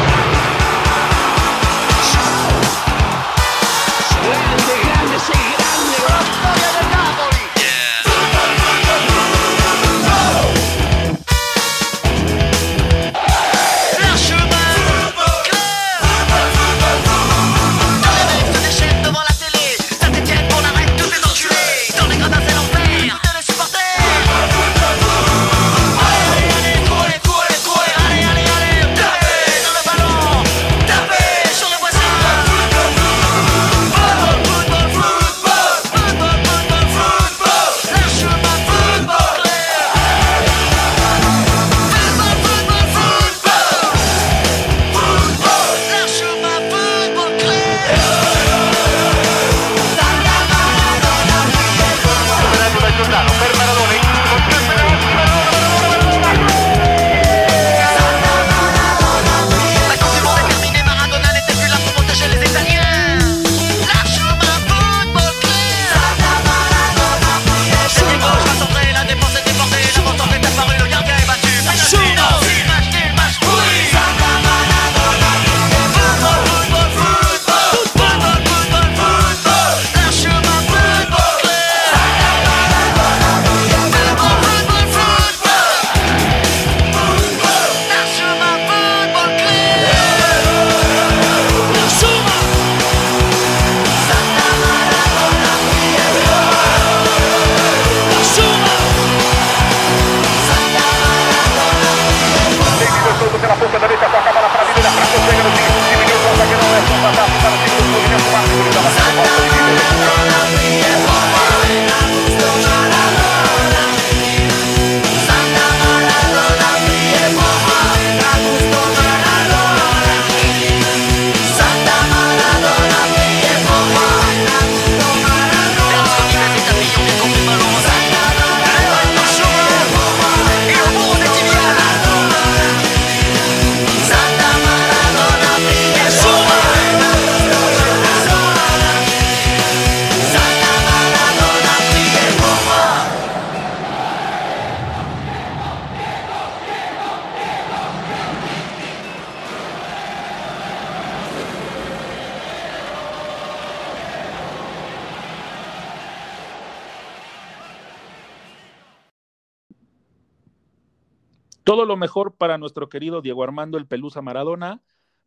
Lo mejor para nuestro querido Diego Armando el Pelusa Maradona,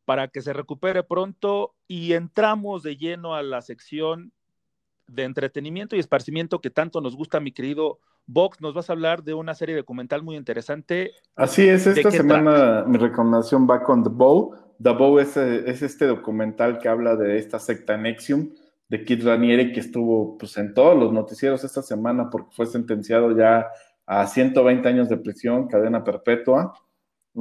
para que se recupere pronto y entramos de lleno a la sección de entretenimiento y esparcimiento que tanto nos gusta, mi querido Vox. Nos vas a hablar de una serie documental muy interesante. Así es, esta semana mi recomendación va con The Bow. The Bow es, es, este documental que habla de esta secta Nexium, de Kid Ranieri, que estuvo pues, en todos los noticieros esta semana porque fue sentenciado ya a 120 años de prisión, cadena perpetua.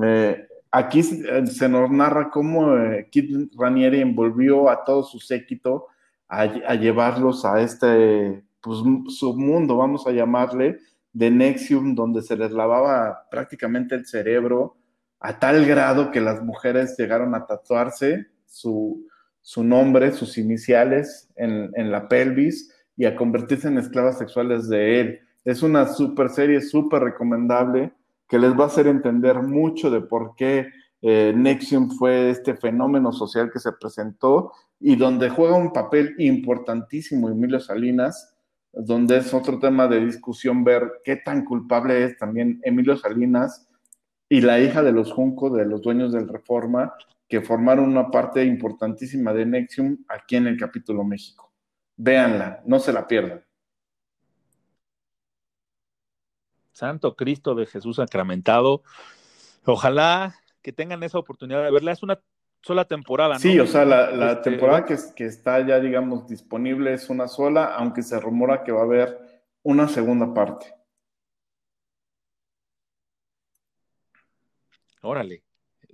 Eh, aquí eh, se nos narra cómo eh, Kid Ranieri envolvió a todo su séquito a, llevarlos a este pues, submundo, vamos a llamarle, de Nexium, donde se les lavaba prácticamente el cerebro a tal grado que las mujeres llegaron a tatuarse su, su nombre, sus iniciales en, en, la pelvis y a convertirse en esclavas sexuales de él. Es una super serie, súper recomendable, que les va a hacer entender mucho de por qué eh, Nexium fue este fenómeno social que se presentó y donde juega un papel importantísimo Emilio Salinas, donde es otro tema de discusión ver qué tan culpable es también Emilio Salinas y la hija de los Junco, de los dueños del Reforma, que formaron una parte importantísima de Nexium aquí en el capítulo México. Véanla, no se la pierdan. Santo Cristo de Jesús sacramentado. Ojalá que tengan esa oportunidad de verla. Es una sola temporada, ¿no? Sí, o sea, la, este, temporada que, que, está ya, digamos, disponible es una sola, aunque se rumora que va a haber una segunda parte. Órale.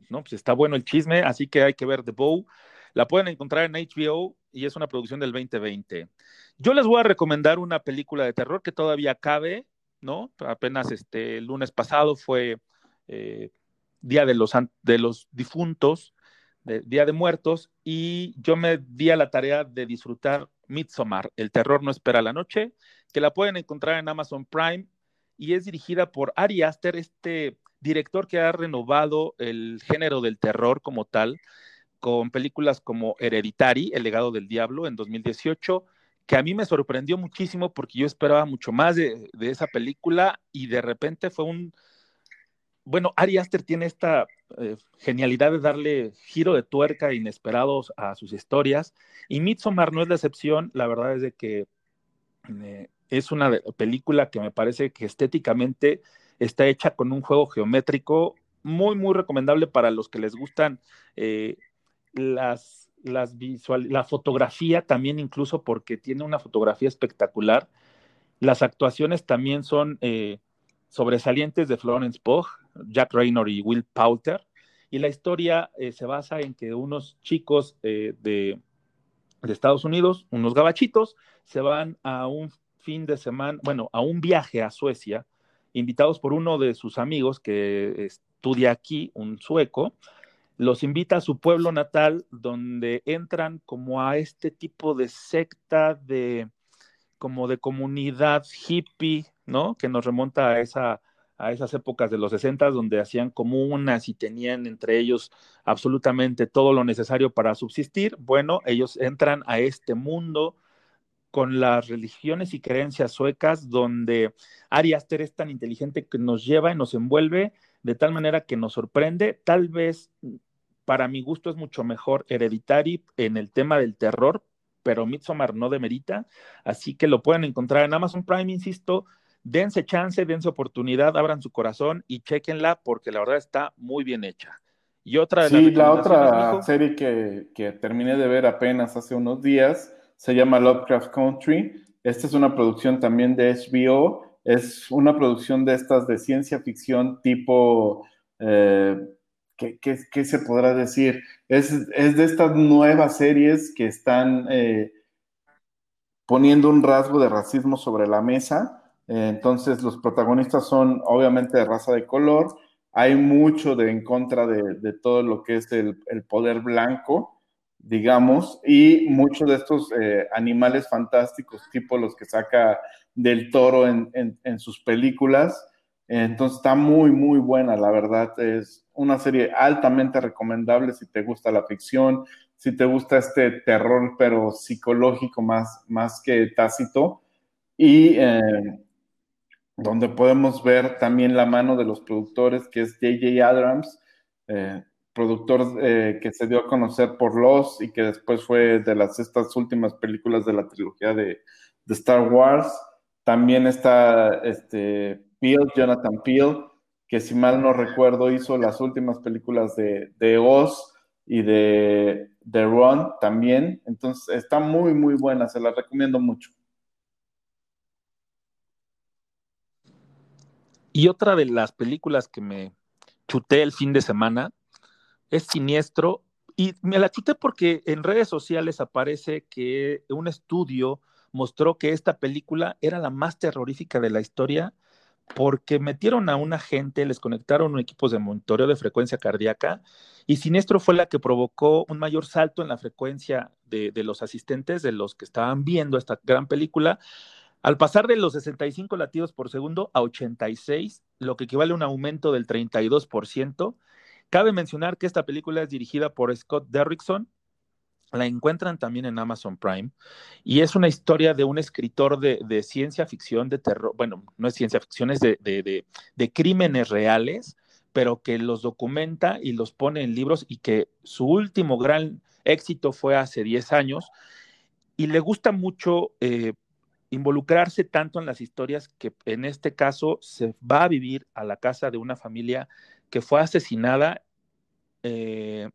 No, pues está bueno el chisme, así que hay que ver The Bow. La pueden encontrar en HBO y es una producción del 2020. Yo les voy a recomendar una película de terror que todavía cabe, ¿no? Apenas este el lunes pasado fue eh, Día de los, de los Difuntos, Día de Muertos, y yo me di a la tarea de disfrutar Midsommar, El terror no espera la noche, que la pueden encontrar en Amazon Prime y es dirigida por Ari Aster, este director que ha renovado el género del terror como tal, con películas como Hereditary, El legado del diablo, en 2018, que a mí me sorprendió muchísimo porque yo esperaba mucho más de, esa película y de repente fue un... Bueno, Ari Aster tiene esta eh, genialidad de darle giro de tuerca inesperados a sus historias y Midsommar no es la excepción, la verdad es de que eh, es una película que me parece que estéticamente está hecha con un juego geométrico muy, muy recomendable para los que les gustan eh, las, las visual, la fotografía también incluso porque tiene una fotografía espectacular. Las actuaciones también son eh, sobresalientes de Florence Pugh, Jack Raynor y Will Poulter. Y la historia eh, se basa en que unos chicos de, de Estados Unidos, unos gabachitos, se van a un fin de semana, bueno, a un viaje a Suecia invitados por uno de sus amigos que estudia aquí, un sueco, los invita a su pueblo natal donde entran como a este tipo de secta de como de comunidad hippie, ¿no? Que nos remonta a esa a esas épocas de los 60 donde hacían comunas y tenían entre ellos absolutamente todo lo necesario para subsistir. Bueno, ellos entran a este mundo con las religiones y creencias suecas, donde Ari Aster es tan inteligente que nos lleva y nos envuelve de tal manera que nos sorprende. Tal vez para mi gusto es mucho mejor Hereditary en el tema del terror, pero Midsommar no demerita, así que lo pueden encontrar en Amazon Prime, insisto. Dense chance, dense oportunidad, abran su corazón y chequenla porque la verdad está muy bien hecha. Y otra de sí, la otra serie que, que terminé de ver apenas hace unos días se llama Lovecraft Country. Esta es una producción también de HBO, es una producción de estas de ciencia ficción tipo, eh, ¿qué, se podrá decir? Es, de estas nuevas series que están eh, poniendo un rasgo de racismo sobre la mesa. entonces los protagonistas son obviamente de raza de color. Hay mucho de en contra de, todo lo que es el, el poder blanco digamos, y muchos de estos eh, animales fantásticos, tipo los que saca del toro en, sus películas. Entonces está muy, muy buena, la verdad. Es una serie altamente recomendable si te gusta la ficción, si te gusta este terror, pero psicológico más, más que tácito. Y eh, donde podemos ver también la mano de los productores, que es J.J. Abrams, eh, productor eh, que se dio a conocer por Los y que después fue de las estas últimas películas de la trilogía de, Star Wars. También está este Peel, Jonathan Peel, que si mal no recuerdo hizo las últimas películas de, de Oz y de The Run también. Entonces está muy, muy buena, se la recomiendo mucho. Y otra de las películas que me chuté el fin de semana es Siniestro. Y me la chuté porque en redes sociales aparece que un estudio mostró que esta película era la más terrorífica de la historia porque metieron a una gente, les conectaron equipos de monitoreo de frecuencia cardíaca y Siniestro fue la que provocó un mayor salto en la frecuencia de, de, los asistentes, de los que estaban viendo esta gran película, al pasar de los 65 latidos por segundo a 86, lo que equivale a un aumento del 32%. Cabe mencionar que esta película es dirigida por Scott Derrickson, la encuentran también en Amazon Prime y es una historia de un escritor de, ciencia ficción, de terror, bueno, no es ciencia ficción, es de, de, de, crímenes reales, pero que los documenta y los pone en libros y que su último gran éxito fue hace 10 años. Y le gusta mucho eh, involucrarse tanto en las historias que en este caso se va a vivir a la casa de una familia que fue asesinada eh,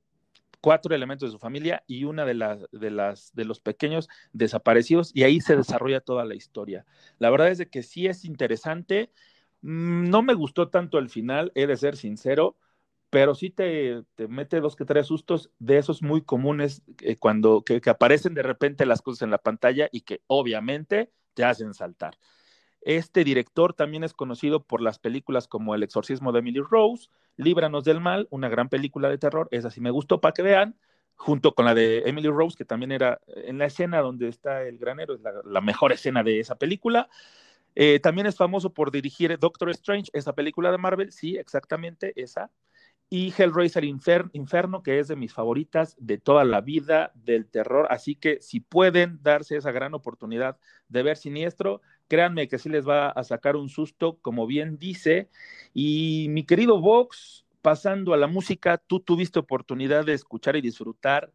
cuatro elementos de su familia y una de las de las de los pequeños desaparecidos y ahí se desarrolla toda la historia. La verdad es de que sí es interesante. Mm, no me gustó tanto el final, he de ser sincero, pero sí te, te mete dos que tres sustos de esos muy comunes eh, cuando que, que aparecen de repente las cosas en la pantalla y que obviamente te hacen saltar. Este director también es conocido por las películas como El exorcismo de Emily Rose, Líbranos del mal, una gran película de terror, esa sí me gustó para que vean, junto con la de Emily Rose, que también era en la escena donde está el granero, es la, mejor escena de esa película. Eh, también es famoso por dirigir Doctor Strange, esa película de Marvel, sí, exactamente esa. Y Hellraiser Infer Inferno, que es de mis favoritas de toda la vida del terror. Así que si pueden darse esa gran oportunidad de ver Siniestro, créanme que sí les va a sacar un susto, como bien dice. Y mi querido Vox, pasando a la música, tú tuviste oportunidad de escuchar y disfrutar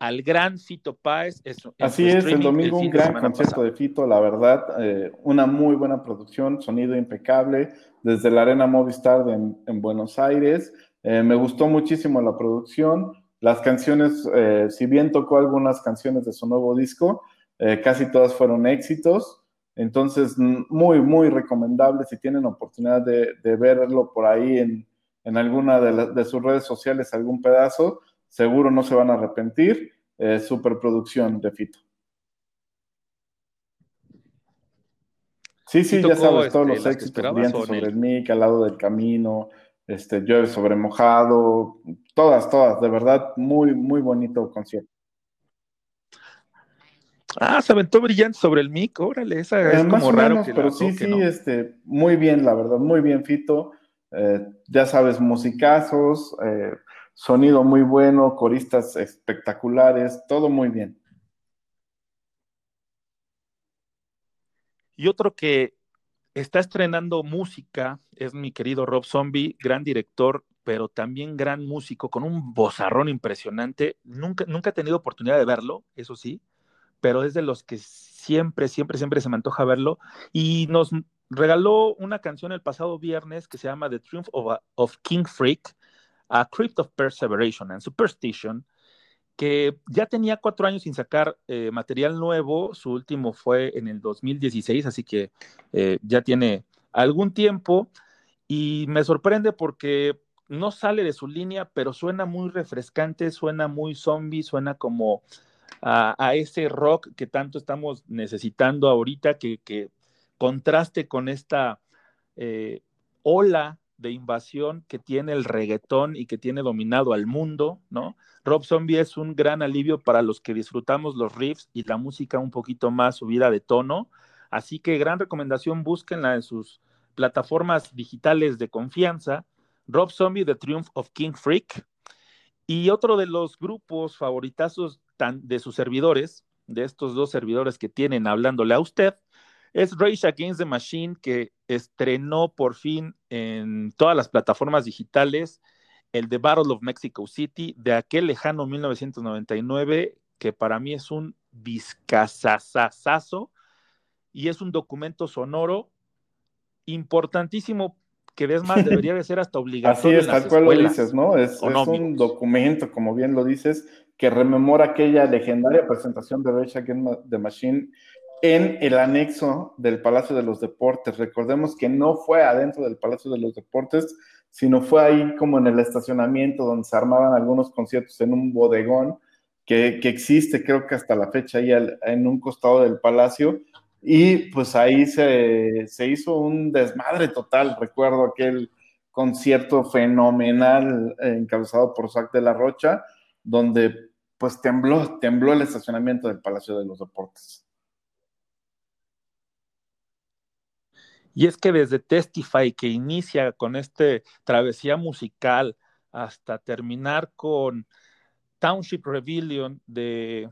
al gran Fito Páez. Así es, el domingo el un gran concierto de Fito, la verdad, eh, una muy buena producción, sonido impecable, desde la Arena Movistar de, en, en, Buenos Aires. Eh, me gustó muchísimo la producción, las canciones, eh, si bien tocó algunas canciones de su nuevo disco, casi todas fueron éxitos. Entonces, muy, muy recomendable si tienen oportunidad de, de verlo por ahí en, en alguna de, la, de, sus redes sociales, algún pedazo, seguro no se van a arrepentir. Eh, superproducción de Fito. Sí, sí, ya sabes, todos este, los éxitos, Viento sobre el mic, al lado del camino, este, llueve sobre mojado, todas, todas, de verdad, muy, muy bonito concierto. Ah, se aventó brillante sobre el mic, órale, esa es eh, como raro menos, que Pero sí, sí, ¿no? este, muy bien, la verdad, muy bien, Fito. Eh, ya sabes, musicazos, eh, sonido muy bueno, coristas espectaculares, todo muy bien. Y otro que está estrenando música es mi querido Rob Zombie, gran director, pero también gran músico, con un bozarrón impresionante. Nunca, nunca he tenido oportunidad de verlo, eso sí, pero es de los que siempre, siempre, siempre se me antoja verlo. Y nos regaló una canción el pasado viernes que se llama The Triumph of, King Freak, a Crypt of Perseveration and Superstition, que ya tenía cuatro años sin sacar eh, material nuevo, su último fue en el 2016, así que eh, ya tiene algún tiempo, y me sorprende porque no sale de su línea, pero suena muy refrescante, suena muy zombie, suena como a, ese rock que tanto estamos necesitando ahorita, que, que contraste con esta eh, ola de invasión que tiene el reggaetón y que tiene dominado al mundo, ¿no? Rob Zombie es un gran alivio para los que disfrutamos los riffs y la música un poquito más subida de tono. Así que gran recomendación, búsquenla en sus plataformas digitales de confianza. Rob Zombie, The Triumph of King Freak. Y otro de los grupos favoritazos de sus servidores, de estos dos servidores que tienen hablándole a usted, es Rage Against the Machine, que estrenó por fin en todas las plataformas digitales el The Battle of Mexico City de aquel lejano 1999, que para mí es un discazazazazo y es un documento sonoro importantísimo que es más, debería de ser hasta Así obligatorio. es, en las tal cual lo dices, ¿no? Es, ¿o es un documento, como bien lo dices, que rememora aquella legendaria presentación de Rage Against the Machine en el anexo del Palacio de los Deportes. Recordemos que no fue adentro del Palacio de los Deportes, sino fue ahí como en el estacionamiento donde se armaban algunos conciertos en un bodegón que, que existe, creo que hasta la fecha, ahí al- en un costado del palacio. Y pues ahí se, se hizo un desmadre total. Recuerdo aquel concierto fenomenal eh, encabezado por Zac de la Rocha, donde pues tembló, tembló el estacionamiento del Palacio de los Deportes. Y es que desde Testify, que inicia con este travesía musical, hasta terminar con Township Rebellion de,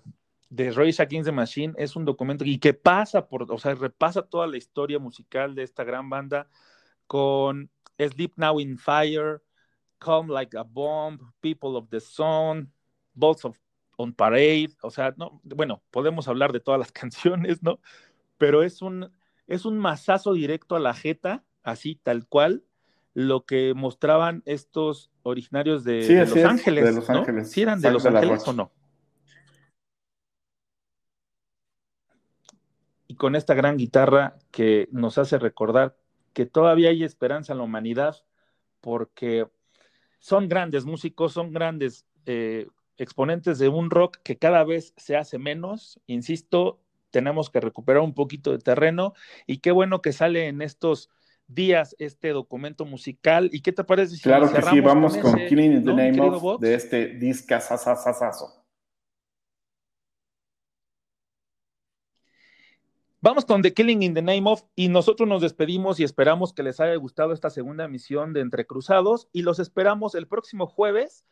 de Rage Against the Machine, es un documento y que pasa por, o sea, repasa toda la historia musical de esta gran banda con Sleep Now in Fire, Come Like a Bomb, People of the Sun, Bolts of on Parade, o sea, no, bueno, podemos hablar de todas las canciones, ¿no? Pero es un, es un mazazo directo a la jeta, así tal cual, lo que mostraban estos originarios de, Sí, de así Los es, Ángeles. de Los ¿no? Ángeles. ¿Sí eran de Los Ángeles o no? Con esta gran guitarra que nos hace recordar que todavía hay esperanza en la humanidad, porque son grandes músicos, son grandes eh, exponentes de un rock que cada vez se hace menos. Insisto, tenemos que recuperar un poquito de terreno y qué bueno que sale en estos días este documento musical. ¿Y qué te parece si Claro que sí, vamos con, ese, Killing in the ¿no, mi Name of de este discazazazazazo. Vamos con The Killing in the Name of y nosotros nos despedimos y esperamos que les haya gustado esta segunda emisión de Entre Cruzados y los esperamos el próximo jueves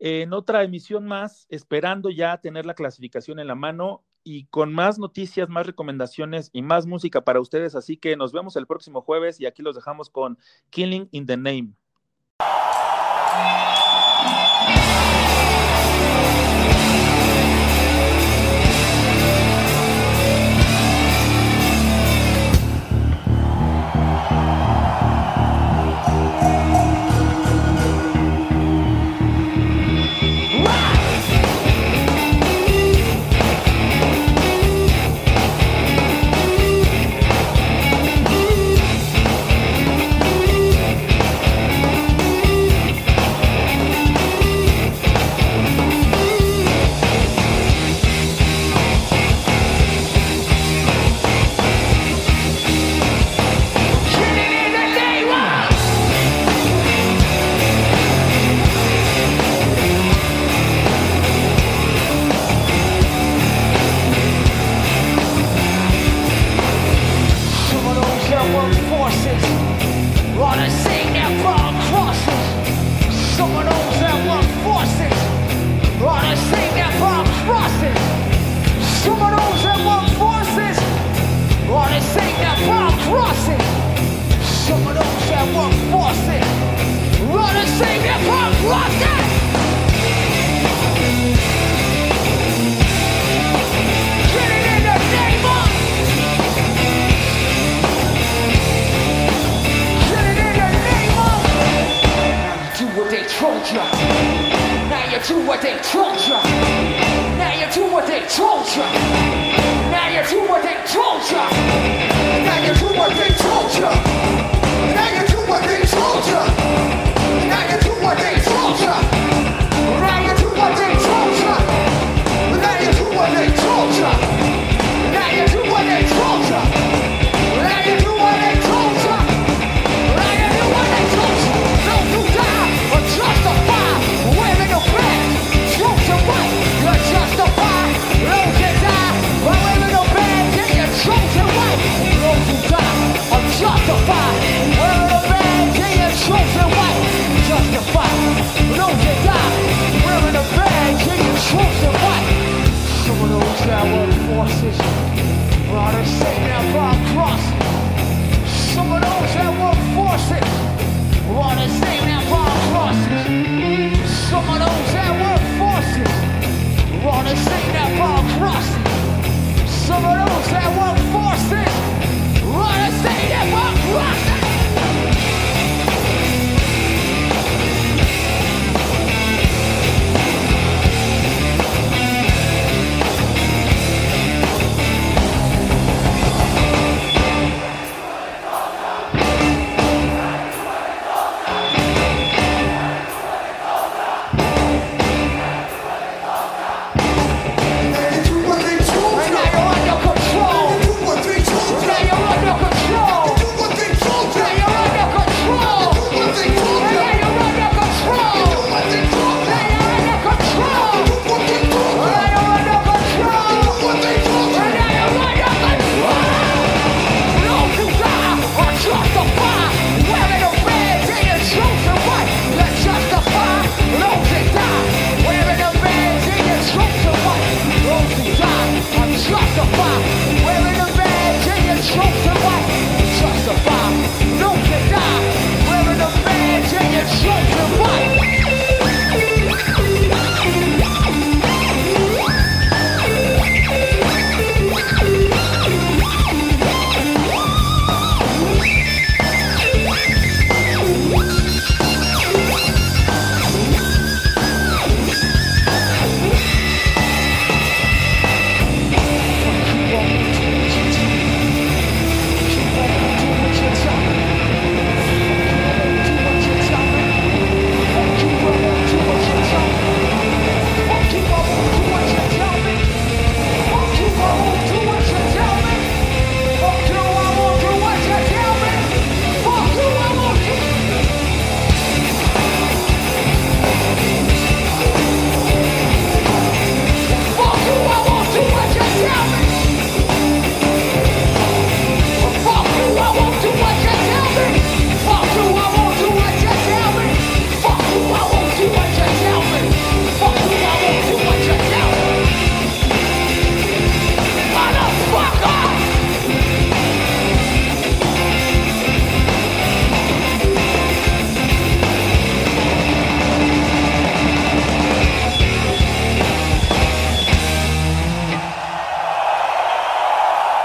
en otra emisión más, esperando ya tener la clasificación en la mano y con más noticias, más recomendaciones y más música para ustedes. Así que nos vemos el próximo jueves y aquí los dejamos con Killing in the Name.